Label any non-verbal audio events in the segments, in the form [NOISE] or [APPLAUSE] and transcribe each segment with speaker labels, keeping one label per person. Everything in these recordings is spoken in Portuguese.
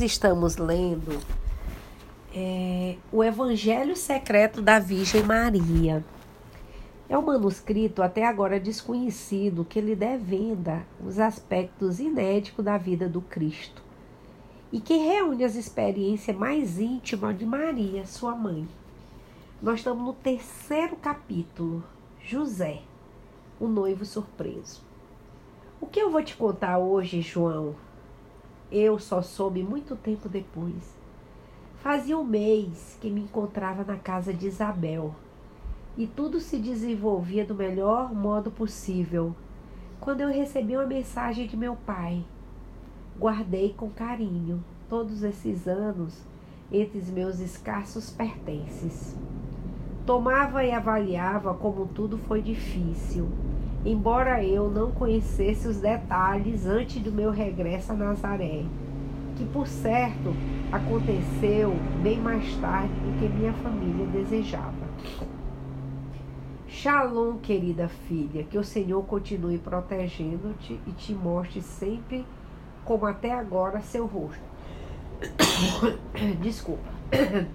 Speaker 1: estamos lendo é, o Evangelho Secreto da Virgem Maria. É um manuscrito até agora desconhecido que lhe devenda os aspectos inéditos da vida do Cristo e que reúne as experiências mais íntimas de Maria, sua mãe. Nós estamos no terceiro capítulo, José, o noivo surpreso. O que eu vou te contar hoje, João? Eu só soube muito tempo depois. Fazia um mês que me encontrava na casa de Isabel e tudo se desenvolvia do melhor modo possível. Quando eu recebi uma mensagem de meu pai, guardei com carinho todos esses anos entre os meus escassos pertences. Tomava e avaliava como tudo foi difícil, embora eu não conhecesse os detalhes antes do meu regresso a Nazaré, que por certo aconteceu bem mais tarde do que minha família desejava. Shalom, querida filha, que o Senhor continue protegendo-te e te mostre sempre como até agora seu rosto. [COUGHS] Desculpa. [COUGHS]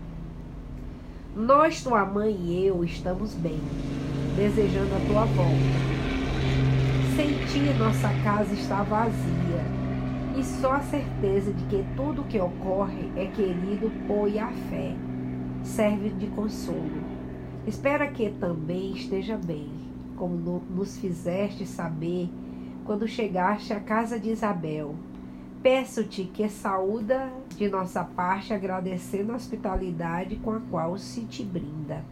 Speaker 1: Nós, tua mãe e eu, estamos bem, desejando a tua volta. Senti nossa casa está vazia e só a certeza de que tudo o que ocorre é querido por a fé serve de consolo. Espera que também esteja bem, como nos fizeste saber quando chegaste à casa de Isabel. Peço-te que saúda de nossa parte, agradecendo a hospitalidade com a qual se te brinda.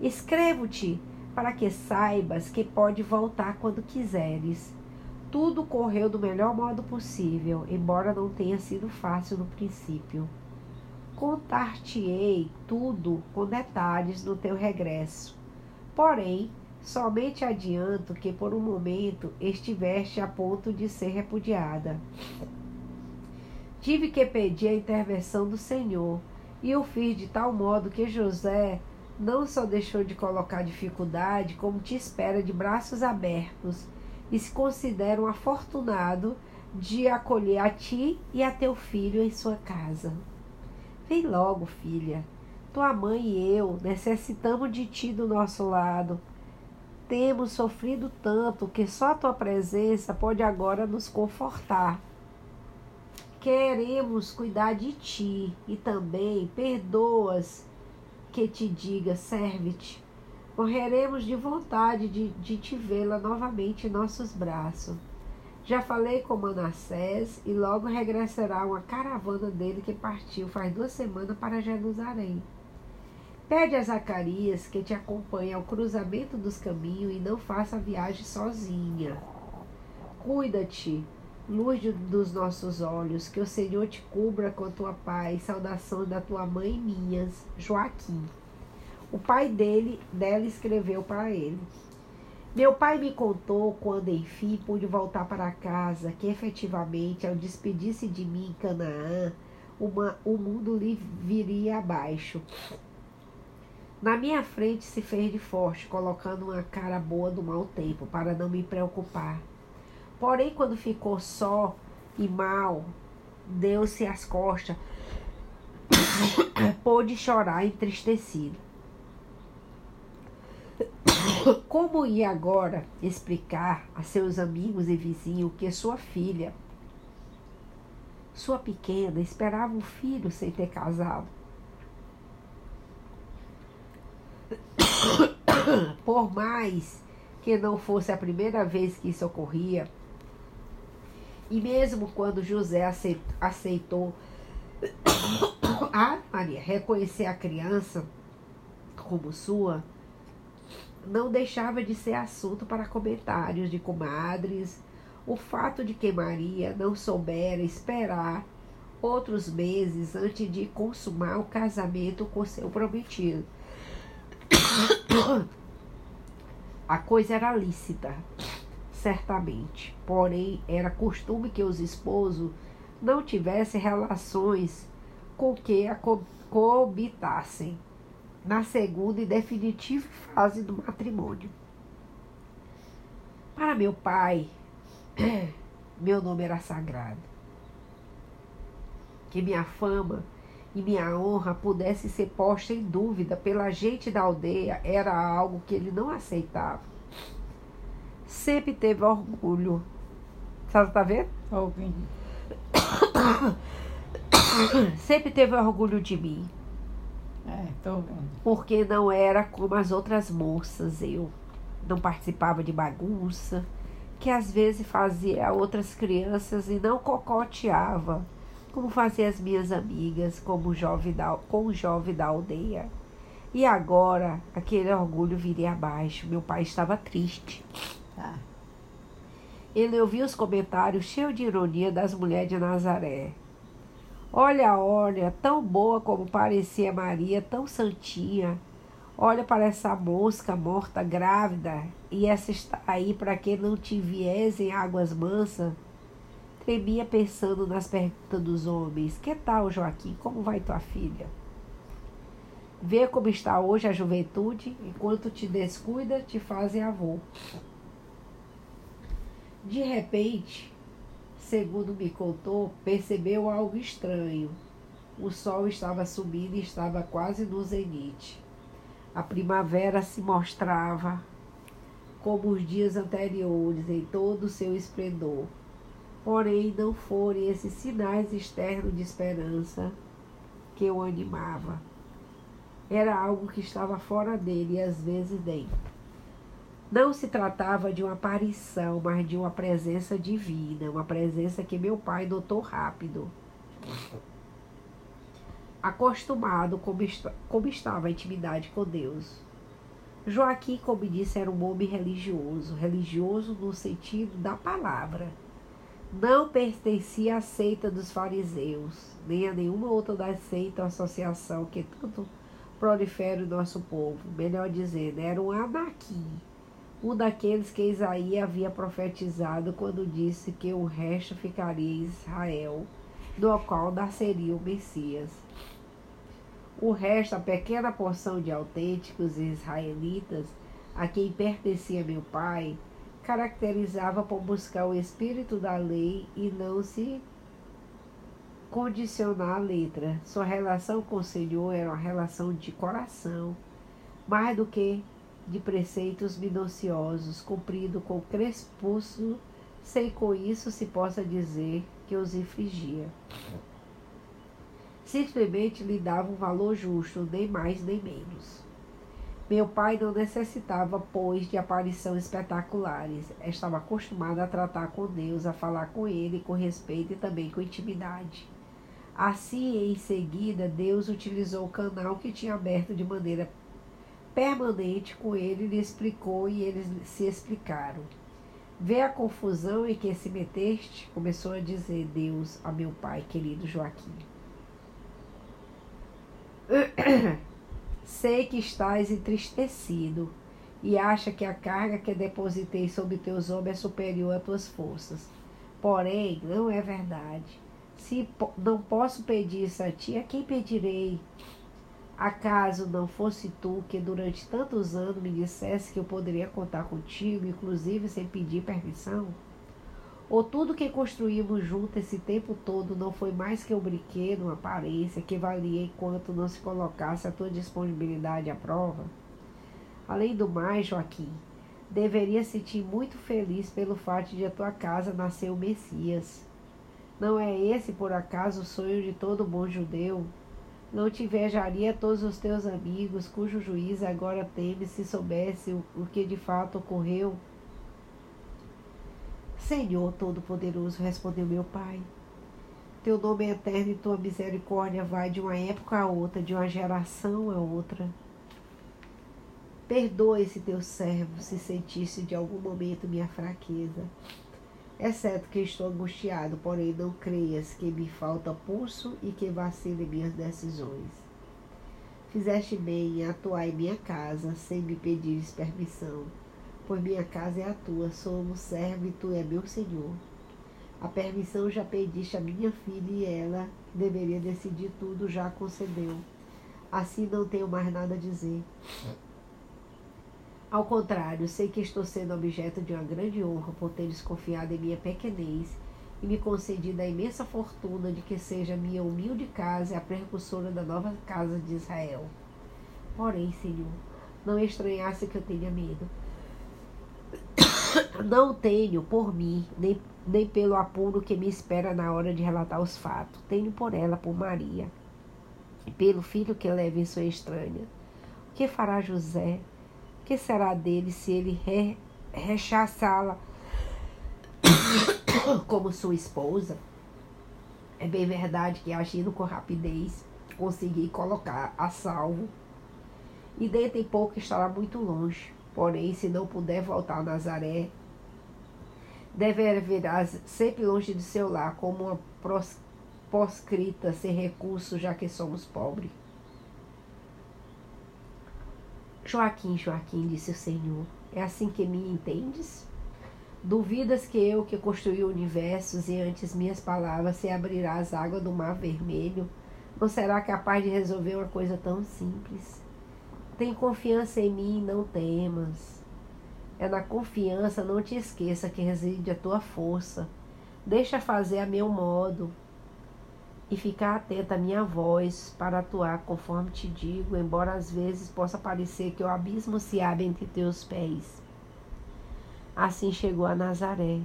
Speaker 1: Escrevo-te para que saibas que pode voltar quando quiseres. Tudo correu do melhor modo possível, embora não tenha sido fácil no princípio. Contar-te-ei tudo com detalhes no teu regresso. Porém, somente adianto que por um momento estiveste a ponto de ser repudiada. Tive que pedir a intervenção do Senhor, e o fiz de tal modo que José não só deixou de colocar dificuldade, como te espera de braços abertos, e se considera um afortunado de acolher a ti e a teu filho em sua casa. Vem logo, filha. Tua mãe e eu necessitamos de ti do nosso lado. Temos sofrido tanto que só a tua presença pode agora nos confortar. Queremos cuidar de ti e também perdoas que te diga, serve-te. Morreremos de vontade de, de te vê-la novamente em nossos braços. Já falei com Manassés e logo regressará uma caravana dele que partiu faz duas semanas para Jerusalém. Pede a Zacarias que te acompanhe ao cruzamento dos caminhos e não faça a viagem sozinha. Cuida-te, luz dos nossos olhos, que o Senhor te cubra com a tua paz. Saudação da tua mãe minhas, Joaquim. O pai dele, dela escreveu para ele. Meu pai me contou quando enfim pude voltar para casa que efetivamente, ao despedir-se de mim em Canaã, uma, o mundo lhe viria abaixo. Na minha frente se fez de forte, colocando uma cara boa do mau tempo, para não me preocupar. Porém, quando ficou só e mal, deu-se as costas, [COUGHS] pôde chorar entristecido. Como ia agora explicar a seus amigos e vizinhos que sua filha, sua pequena, esperava um filho sem ter casado? [COUGHS] Por mais que não fosse a primeira vez que isso ocorria, e mesmo quando José aceitou, [COUGHS] a Maria reconhecer a criança como sua, não deixava de ser assunto para comentários de comadres o fato de que Maria não soubera esperar outros meses antes de consumar o casamento com seu prometido. [COUGHS] A coisa era lícita, certamente, porém era costume que os esposos não tivessem relações com que a coabitassem na segunda e definitiva fase do matrimônio. Para meu pai, [CLEARS THROAT] meu nome era sagrado. que minha fama e minha honra pudesse ser posta em dúvida pela gente da aldeia era algo que ele não aceitava. Sempre teve orgulho. Sabe, tá vendo?
Speaker 2: Ouvindo.
Speaker 1: Sempre teve orgulho de mim.
Speaker 2: É, tô vendo.
Speaker 1: Porque não era como as outras moças, eu. Não participava de bagunça, que às vezes fazia outras crianças e não cocoteava, como fazia as minhas amigas, como o jovem da, com o jovem da aldeia. E agora aquele orgulho viria abaixo. Meu pai estava triste.
Speaker 2: Tá.
Speaker 1: Ele ouviu os comentários cheios de ironia das mulheres de Nazaré. Olha, olha, tão boa como parecia Maria, tão santinha. Olha para essa mosca morta grávida, e essa está aí para que não te em águas mansas. Tremia pensando nas perguntas dos homens. Que tal, Joaquim? Como vai tua filha? Vê como está hoje a juventude, enquanto te descuida, te fazem avô. De repente, segundo me contou, percebeu algo estranho. O sol estava subindo e estava quase no zenite. A primavera se mostrava como os dias anteriores em todo o seu esplendor. Porém, não foram esses sinais externos de esperança que o animava. Era algo que estava fora dele e às vezes dentro. Não se tratava de uma aparição, mas de uma presença divina, uma presença que meu pai notou rápido. Acostumado como, est como estava a intimidade com Deus. Joaquim, como disse, era um homem religioso, religioso no sentido da palavra. Não pertencia à seita dos fariseus, nem a nenhuma outra das seitas ou associação que tanto prolifera o nosso povo. Melhor dizendo, era um anaquim um daqueles que Isaías havia profetizado quando disse que o resto ficaria em Israel, do qual nasceria o Messias. O resto, a pequena porção de autênticos israelitas a quem pertencia meu pai, caracterizava por buscar o espírito da lei e não se condicionar à letra. Sua relação com o Senhor era uma relação de coração, mais do que de preceitos minuciosos, cumprido com crespúsculo, sem com isso se possa dizer que os infligia. Simplesmente lhe dava um valor justo, nem mais nem menos. Meu pai não necessitava, pois, de aparições espetaculares. Estava acostumado a tratar com Deus, a falar com Ele com respeito e também com intimidade. Assim, em seguida, Deus utilizou o canal que tinha aberto de maneira permanente com ele, lhe explicou e eles se explicaram. Vê a confusão em que se meteste? Começou a dizer Deus a meu pai querido Joaquim. [CLEARS THROAT] Sei que estás entristecido e acha que a carga que depositei sobre teus ombros é superior às tuas forças. Porém, não é verdade. Se não posso pedir isso a ti, a quem pedirei? Acaso não fosse tu que durante tantos anos me dissesse que eu poderia contar contigo, inclusive sem pedir permissão? Ou tudo que construímos junto esse tempo todo não foi mais que um brinquedo, uma aparência que valia enquanto não se colocasse a tua disponibilidade à prova? Além do mais, Joaquim, deveria sentir muito feliz pelo fato de a tua casa nascer o Messias. Não é esse, por acaso, o sonho de todo bom judeu? Não te invejaria todos os teus amigos, cujo juiz agora teme se soubesse o, o que de fato ocorreu? Senhor Todo-Poderoso, respondeu meu pai. Teu nome é eterno e tua misericórdia vai de uma época a outra, de uma geração a outra. Perdoa esse teu servo se sentisse de algum momento minha fraqueza exceto que estou angustiado, porém não creias que me falta pulso e que vacile minhas decisões. Fizeste bem em atuar em minha casa, sem me pedires permissão, pois minha casa é a tua, somos servo e tu é meu senhor. A permissão já pediste a minha filha e ela, que deveria decidir tudo, já concedeu. Assim não tenho mais nada a dizer. Ao contrário, sei que estou sendo objeto de uma grande honra por teres confiado em minha pequenez e me concedida a imensa fortuna de que seja minha humilde casa a precursora da nova casa de Israel. Porém, Senhor, não estranhasse que eu tenha medo. [COUGHS] Não tenho por mim, nem, nem pelo apuro que me espera na hora de relatar os fatos. Tenho por ela, por Maria, e pelo filho que leva em sua estranha. O que fará José? Que será dele se ele re, rechaçá-la [COUGHS] como sua esposa? É bem verdade que agindo com rapidez consegui colocar a salvo e dentro em pouco estará muito longe. Porém, se não puder voltar a Nazaré, deverá sempre longe de seu lar, como uma proscrita sem recurso, já que somos pobres. Joaquim, Joaquim, disse o Senhor, é assim que me entendes? Duvidas que eu, que construí universos e antes minhas palavras, se abrirá as águas do mar vermelho, não será capaz de resolver uma coisa tão simples? Tem confiança em mim, não temas. É na confiança, não te esqueça que reside a tua força. Deixa fazer a meu modo e ficar atenta à minha voz para atuar conforme te digo, embora às vezes possa parecer que o abismo se abre entre teus pés. Assim chegou a Nazaré.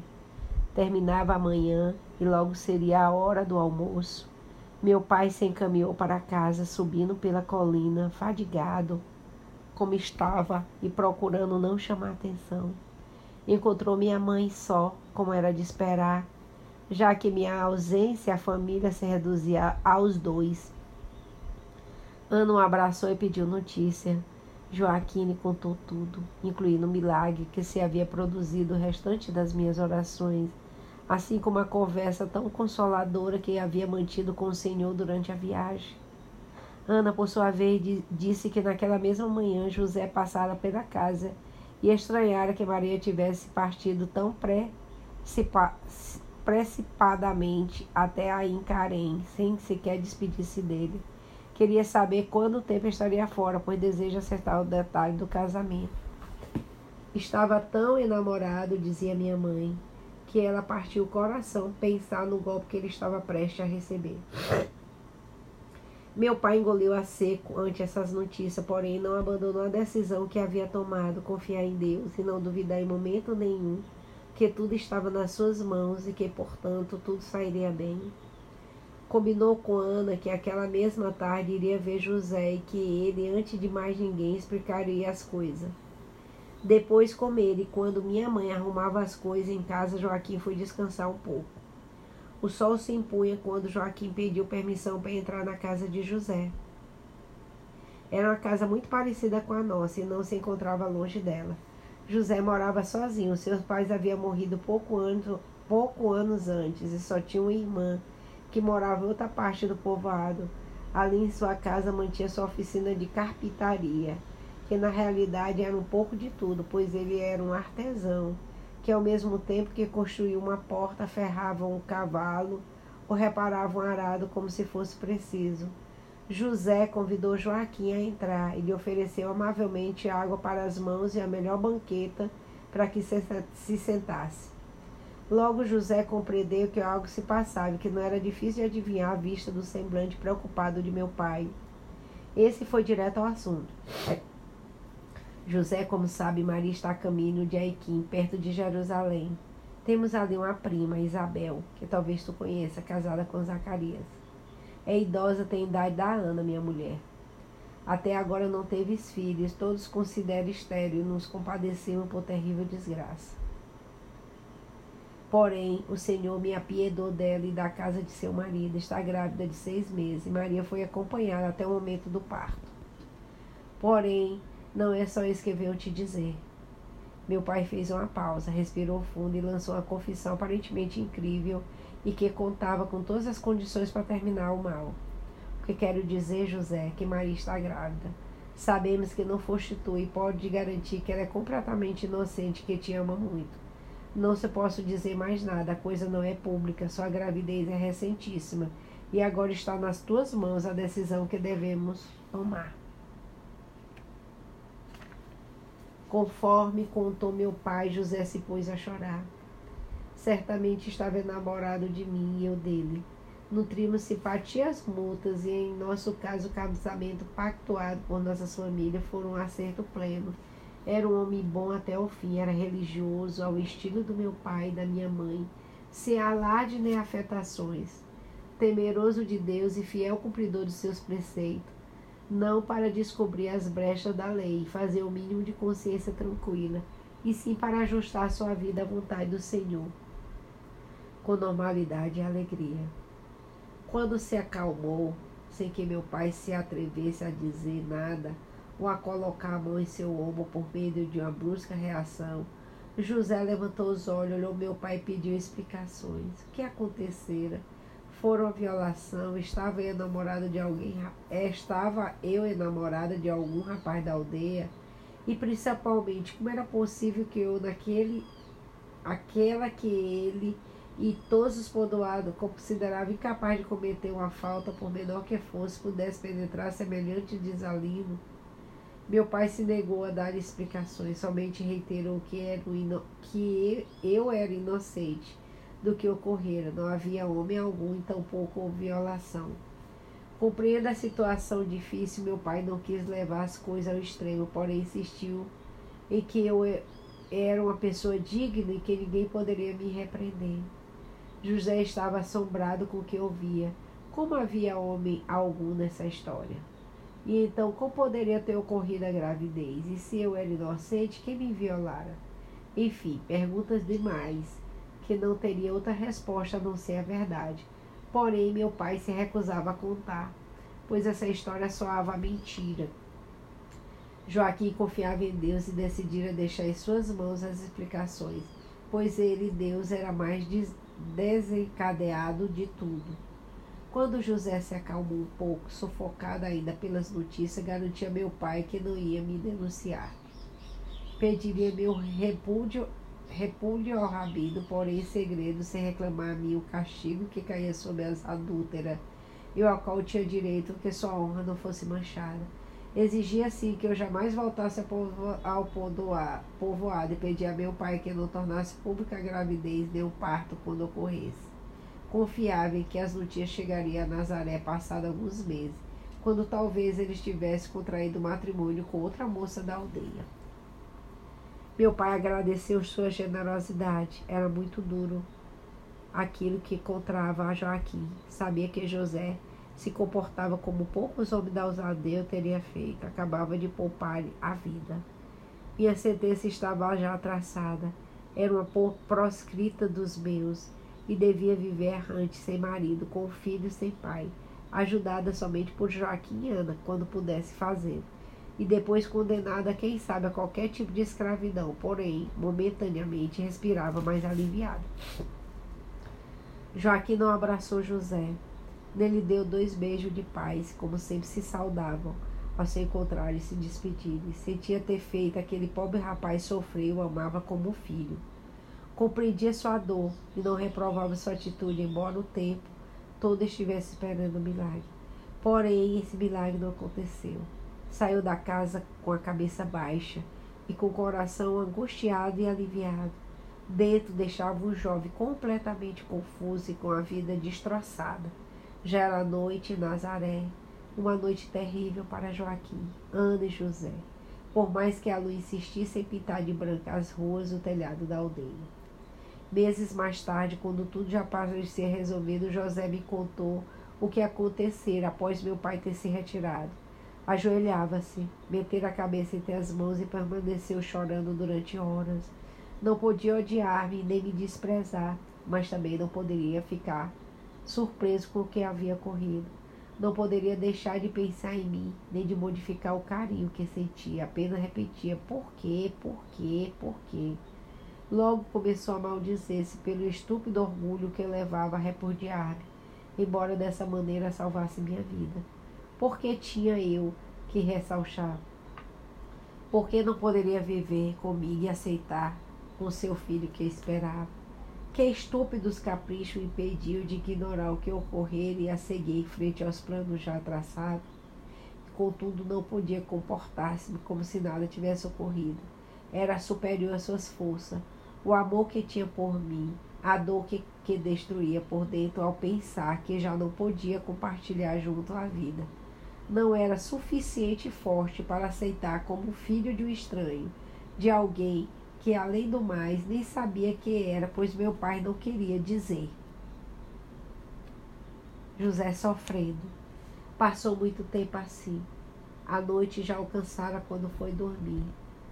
Speaker 1: Terminava a manhã e logo seria a hora do almoço. Meu pai se encaminhou para casa, subindo pela colina, fadigado, como estava e procurando não chamar atenção. Encontrou minha mãe só, como era de esperar, já que minha ausência a família se reduzia aos dois. Ana o abraçou e pediu notícia. Joaquim contou tudo, incluindo o milagre que se havia produzido o restante das minhas orações, assim como a conversa tão consoladora que havia mantido com o Senhor durante a viagem. Ana, por sua vez, disse que naquela mesma manhã José passara pela casa e estranhara que Maria tivesse partido tão precipadamente até a Incarém, sem sequer despedir-se dele. Queria saber quando o tempo estaria fora, pois deseja acertar o detalhe do casamento. Estava tão enamorado, dizia minha mãe, que ela partiu o coração pensar no golpe que ele estava prestes a receber. Meu pai engoliu a seco ante essas notícias, porém não abandonou a decisão que havia tomado, confiar em Deus e não duvidar em momento nenhum que tudo estava nas suas mãos e que, portanto, tudo sairia bem. Combinou com Ana que aquela mesma tarde iria ver José e que ele, antes de mais ninguém, explicaria as coisas. Depois com ele, quando minha mãe arrumava as coisas em casa, Joaquim foi descansar um pouco. O sol se impunha quando Joaquim pediu permissão para entrar na casa de José. Era uma casa muito parecida com a nossa e não se encontrava longe dela. José morava sozinho. Seus pais haviam morrido pouco, ano, pouco anos antes e só tinha uma irmã que morava em outra parte do povoado. Ali em sua casa mantinha sua oficina de carpintaria, que na realidade era um pouco de tudo, pois ele era um artesão que ao mesmo tempo que construía uma porta, ferravam um cavalo ou reparavam um arado como se fosse preciso. José convidou Joaquim a entrar e lhe ofereceu amavelmente água para as mãos e a melhor banqueta para que se sentasse. Logo José compreendeu que algo se passava e que não era difícil de adivinhar à vista do semblante preocupado de meu pai. Esse foi direto ao assunto. José, como sabe, Maria está a caminho de Aiquim, perto de Jerusalém. Temos ali uma prima, Isabel, que talvez tu conheça, casada com Zacarias. É idosa, tem idade da Ana, minha mulher. Até agora não teve filhos, todos consideram estéreo e nos compadecemos por terrível desgraça. Porém, o Senhor me apiedou dela e da casa de seu marido. Está grávida de seis meses. E Maria foi acompanhada até o momento do parto. Porém, não é só isso que te dizer. Meu pai fez uma pausa, respirou fundo e lançou uma confissão aparentemente incrível e que contava com todas as condições para terminar o mal. O que quero dizer, José, é que Maria está grávida. Sabemos que não foste tu e pode garantir que ela é completamente inocente, que te ama muito. Não se posso dizer mais nada, a coisa não é pública, sua gravidez é recentíssima e agora está nas tuas mãos a decisão que devemos tomar. Conforme contou meu pai, José se pôs a chorar. Certamente estava enamorado de mim e eu dele. Nutrimos simpatias mútuas e, em nosso caso, o casamento pactuado por nossas famílias foram um acerto pleno. Era um homem bom até o fim, era religioso, ao estilo do meu pai e da minha mãe, sem alarde nem afetações, temeroso de Deus e fiel cumpridor de seus preceitos, não para descobrir as brechas da lei e fazer o mínimo de consciência tranquila, e sim para ajustar sua vida à vontade do Senhor, com normalidade e alegria. Quando se acalmou, sem que meu pai se atrevesse a dizer nada, ou a colocar a mão em seu ombro por meio de uma brusca reação, José levantou os olhos, olhou meu pai e pediu explicações. O que acontecera? Foram a violação? Estava eu enamorada de alguém? Estava eu enamorada de algum rapaz da aldeia? E principalmente, como era possível que eu, naquele, aquela que ele e todos os podoados consideravam incapaz de cometer uma falta, por menor que fosse, pudesse penetrar semelhante desalinho? Meu pai se negou a dar explicações, somente reiterou que, era que eu era inocente do que ocorrera. Não havia homem algum tampouco violação. Compreendo a situação difícil, meu pai não quis levar as coisas ao extremo, porém insistiu em que eu era uma pessoa digna e que ninguém poderia me repreender. José estava assombrado com o que ouvia. Como havia homem algum nessa história? E então, como poderia ter ocorrido a gravidez? E se eu era inocente, quem me violara? Enfim, perguntas demais, que não teria outra resposta a não ser a verdade. Porém, meu pai se recusava a contar, pois essa história soava mentira. Joaquim confiava em Deus e decidira deixar em suas mãos as explicações, pois ele, Deus, era mais desencadeado de tudo. Quando José se acalmou um pouco, sufocado ainda pelas notícias, garantia meu pai que não ia me denunciar. Pediria meu repúdio, repúdio ao rabido, porém em segredo, sem reclamar a mim o castigo que caía sobre as adúlteras, e ao qual tinha direito que sua honra não fosse manchada. Exigia assim que eu jamais voltasse ao povoado e pedia a meu pai que não tornasse pública a gravidez nem o parto quando ocorresse. Confiava em que as notícias chegariam a Nazaré passado alguns meses, quando talvez ele estivesse contraído matrimônio com outra moça da aldeia. Meu pai agradeceu sua generosidade. Era muito duro aquilo que encontrava a Joaquim. Sabia que José se comportava como poucos homens da aldeia teria feito. Acabava de poupar-lhe a vida. Minha sentença estava já traçada. Era uma proscrita dos meus e devia viver errante, sem marido, com filho sem pai, ajudada somente por Joaquim e Ana, quando pudesse fazê-lo, e depois condenada, quem sabe, a qualquer tipo de escravidão, porém, momentaneamente respirava mais aliviado. Joaquim não abraçou José, nem lhe deu dois beijos de paz, como sempre se saudavam ao se encontrar e se despedir. Sentia ter feito aquele pobre rapaz sofrer o amava como filho. Compreendia sua dor e não reprovava sua atitude, embora o tempo todo estivesse esperando o milagre. Porém, esse milagre não aconteceu. Saiu da casa com a cabeça baixa e com o coração angustiado e aliviado. Dentro deixava um jovem completamente confuso e com a vida destroçada. Já era noite em Nazaré, uma noite terrível para Joaquim, Ana e José, por mais que a luz insistisse em pintar de branco as ruas e o telhado da aldeia. Meses mais tarde, quando tudo já parecia resolvido, José me contou o que acontecera após meu pai ter se retirado. Ajoelhava-se, metera a cabeça entre as mãos e permaneceu chorando durante horas. Não podia odiar-me nem me desprezar, mas também não poderia ficar surpreso com o que havia ocorrido. Não poderia deixar de pensar em mim, nem de modificar o carinho que sentia. Apenas repetia: por quê, por quê, por quê. Logo começou a maldizer-se pelo estúpido orgulho que levava a repudiar-me, embora dessa maneira salvasse minha vida. Por que tinha eu que ressalchar? Por que não poderia viver comigo e aceitar com seu filho que esperava? Que estúpidos caprichos impediu de ignorar o que ocorrera e a seguir frente aos planos já traçados? Contudo, não podia comportar-se como se nada tivesse ocorrido. Era superior às suas forças o amor que tinha por mim a dor que, que destruía por dentro ao pensar que já não podia compartilhar junto a vida. Não era suficiente forte para aceitar como filho de um estranho, de alguém que, além do mais, nem sabia que era, pois meu pai não queria dizer. José sofrendo. Passou muito tempo assim. A noite já alcançara quando foi dormir,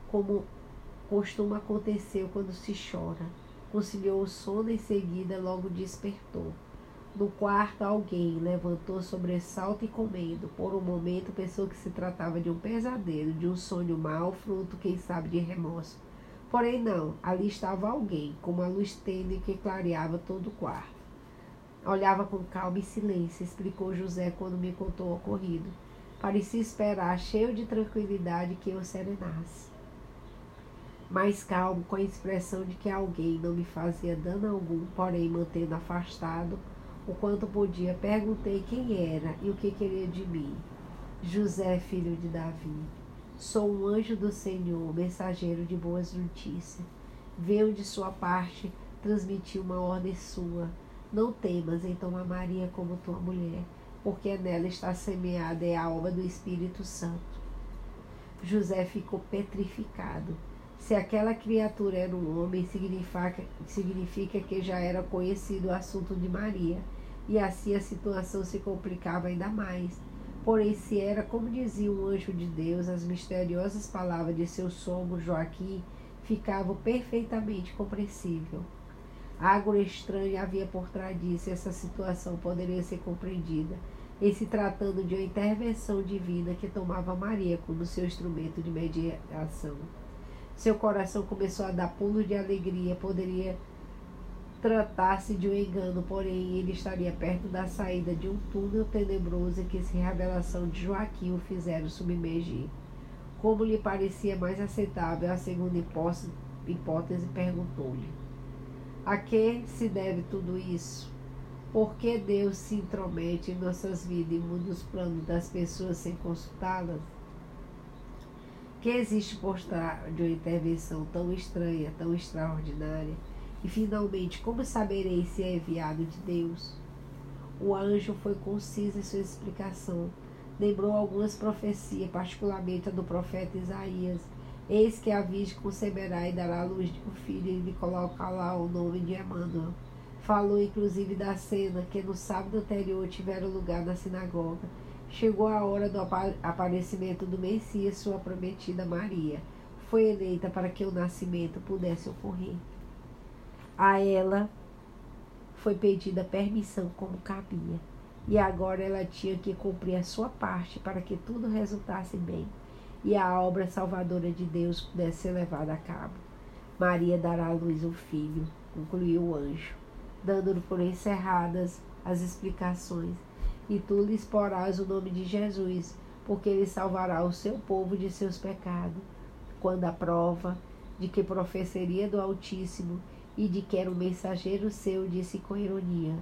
Speaker 1: como costuma acontecer quando se chora conciliou o sono em seguida, logo despertou. No quarto, alguém levantou sobressalto e comendo. Por um momento, pensou que se tratava de um pesadelo, de um sonho mau, fruto, quem sabe, de remorso. Porém, não, ali estava alguém, com uma luz tênue que clareava todo o quarto. Olhava com calma e silêncio, explicou José quando me contou o ocorrido. Parecia esperar, cheio de tranquilidade, que eu serenasse mais calmo, com a expressão de que alguém não me fazia dano algum, porém mantendo afastado o quanto podia, perguntei quem era e o que queria de mim. José, filho de Davi, sou um anjo do Senhor, mensageiro de boas notícias. Veio de sua parte transmitir uma ordem sua. Não temas em tomar Maria como tua mulher, porque nela está semeada é a obra do Espírito Santo. José ficou petrificado se aquela criatura era um homem, significa, significa que já era conhecido o assunto de Maria, e assim a situação se complicava ainda mais. Porém, se era, como dizia um anjo de Deus, as misteriosas palavras de seu sogro Joaquim ficavam perfeitamente compreensível. Algo estranho havia por trás disso, essa situação poderia ser compreendida em se tratando de uma intervenção divina que tomava Maria como seu instrumento de mediação. Seu coração começou a dar pulos de alegria. Poderia tratar-se de um engano, porém ele estaria perto da saída de um túnel tenebroso em que se revelação de Joaquim o fizeram submergir. Como lhe parecia mais aceitável a segunda hipótese, hipótese perguntou-lhe: A que se deve tudo isso? Por que Deus se intromete em nossas vidas e muda os planos das pessoas sem consultá-las? que existe por trás de uma intervenção tão estranha, tão extraordinária? E finalmente, como saberei se é enviado de Deus? O anjo foi conciso em sua explicação. Lembrou algumas profecias, particularmente a do profeta Isaías. Eis que a Virgem conceberá e dará a luz de um filho e lhe colocará o nome de Emmanuel. Falou inclusive da cena que no sábado anterior tivera lugar na sinagoga Chegou a hora do aparecimento do Messias, sua prometida Maria. Foi eleita para que o nascimento pudesse ocorrer. A ela foi pedida permissão como cabia. E agora ela tinha que cumprir a sua parte para que tudo resultasse bem e a obra salvadora de Deus pudesse ser levada a cabo. Maria dará à luz um filho, concluiu o anjo, dando por encerradas as explicações e tu lhes porás o nome de Jesus, porque ele salvará o seu povo de seus pecados. Quando a prova de que professaria do Altíssimo e de que era um mensageiro seu, disse com ironia: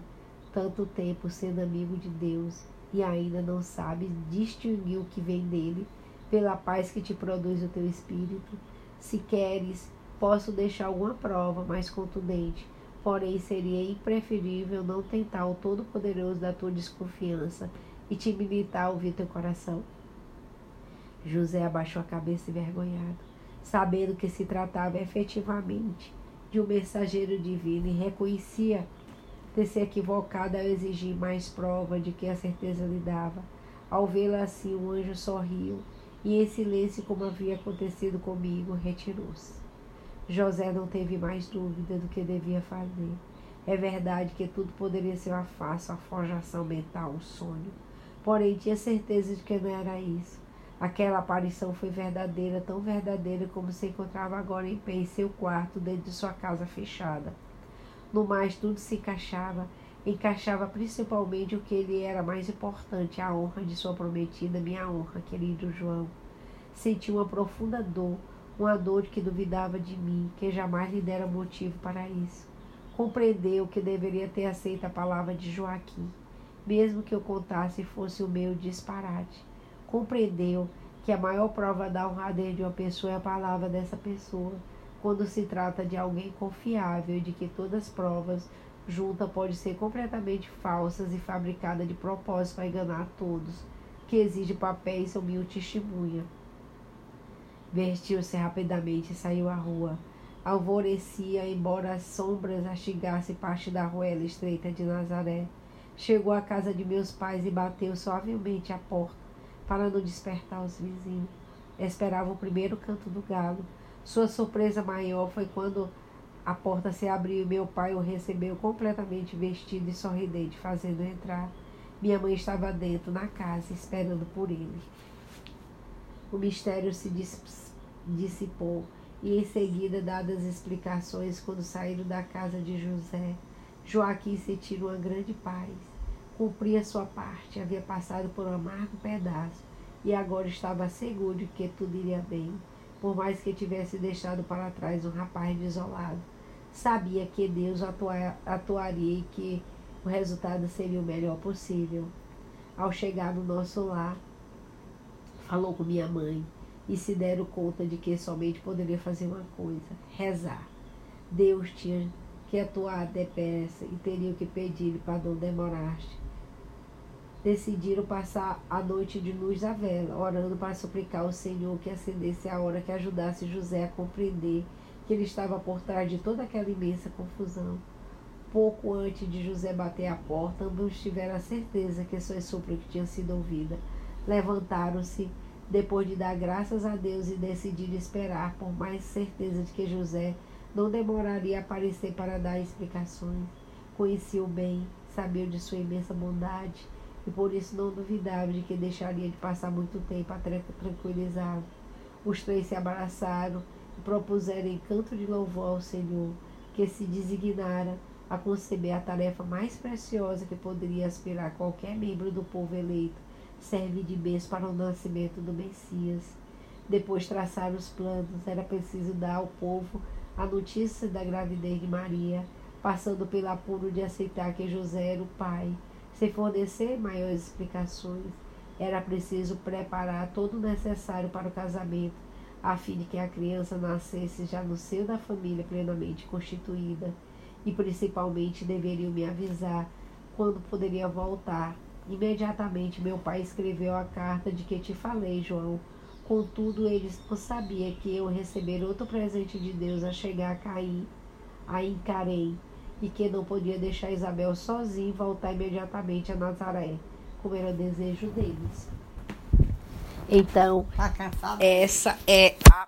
Speaker 1: Tanto tempo sendo amigo de Deus e ainda não sabes distinguir o que vem dele, pela paz que te produz o teu espírito. Se queres, posso deixar alguma prova mais contundente Porém, seria impreferível não tentar o Todo-Poderoso da tua desconfiança e te militar a ouvir teu coração. José abaixou a cabeça envergonhado, sabendo que se tratava efetivamente de um mensageiro divino e reconhecia ter se equivocado ao exigir mais prova de que a certeza lhe dava. Ao vê-la assim, o anjo sorriu e, em silêncio, como havia acontecido comigo, retirou-se. José não teve mais dúvida do que devia fazer. É verdade que tudo poderia ser uma farsa, uma forjação mental, um sonho. Porém, tinha certeza de que não era isso. Aquela aparição foi verdadeira, tão verdadeira como se encontrava agora em pé em seu quarto, dentro de sua casa fechada. No mais, tudo se encaixava, encaixava principalmente o que lhe era mais importante, a honra de sua prometida, minha honra, querido João. Senti uma profunda dor uma dor que duvidava de mim, que jamais lhe dera motivo para isso. Compreendeu que deveria ter aceito a palavra de Joaquim, mesmo que eu contasse fosse o meu disparate. Compreendeu que a maior prova da honradez de uma pessoa é a palavra dessa pessoa, quando se trata de alguém confiável e de que todas as provas junta pode ser completamente falsas e fabricada de propósito para enganar todos, que exige papéis ou mil testemunha. Vestiu-se rapidamente e saiu à rua. Alvorecia, embora as sombras astigassem parte da ruela estreita de Nazaré. Chegou à casa de meus pais e bateu suavemente a porta, para não despertar os vizinhos. Esperava o primeiro canto do galo. Sua surpresa maior foi quando a porta se abriu e meu pai o recebeu completamente vestido e sorridente, fazendo entrar. Minha mãe estava dentro, na casa, esperando por ele. O mistério se dissipou e, em seguida, dadas explicações, quando saíram da casa de José, Joaquim sentiu uma grande paz. Cumpria sua parte, havia passado por um amargo pedaço e agora estava seguro de que tudo iria bem, por mais que tivesse deixado para trás um rapaz desolado sabia que Deus atuaria e que o resultado seria o melhor possível. Ao chegar no nosso lar, falou com minha mãe e se deram conta de que somente poderia fazer uma coisa: rezar. Deus tinha que atuar depressa e teriam que pedir para não demorar-se. Decidiram passar a noite de luz à vela, orando para suplicar ao Senhor que acendesse a hora que ajudasse José a compreender que ele estava por trás de toda aquela imensa confusão. Pouco antes de José bater a porta, ambos tiveram a certeza que sua súplica tinha sido ouvida. Levantaram-se, depois de dar graças a Deus e decidiram esperar, por mais certeza de que José não demoraria a aparecer para dar explicações. Conhecia-o bem, sabia de sua imensa bondade e por isso não duvidava de que deixaria de passar muito tempo a tranquilizá-lo. Os três se abraçaram propuseram em canto de louvor ao Senhor, que se designara a conceber a tarefa mais preciosa que poderia aspirar qualquer membro do povo eleito, serve de berço para o nascimento do Messias. Depois traçar os planos, era preciso dar ao povo a notícia da gravidez de Maria, passando pelo apuro de aceitar que José era o pai. Sem fornecer maiores explicações, era preciso preparar todo o necessário para o casamento a fim de que a criança nascesse já no seio da família plenamente constituída, e principalmente deveriam me avisar quando poderia voltar. Imediatamente meu pai escreveu a carta de que te falei, João. Contudo, ele não sabia que eu receber outro presente de Deus a chegar a cair, a encarei, e que não podia deixar Isabel sozinha e voltar imediatamente a Nazaré, como era o desejo deles. Então,
Speaker 2: Tá
Speaker 1: essa é a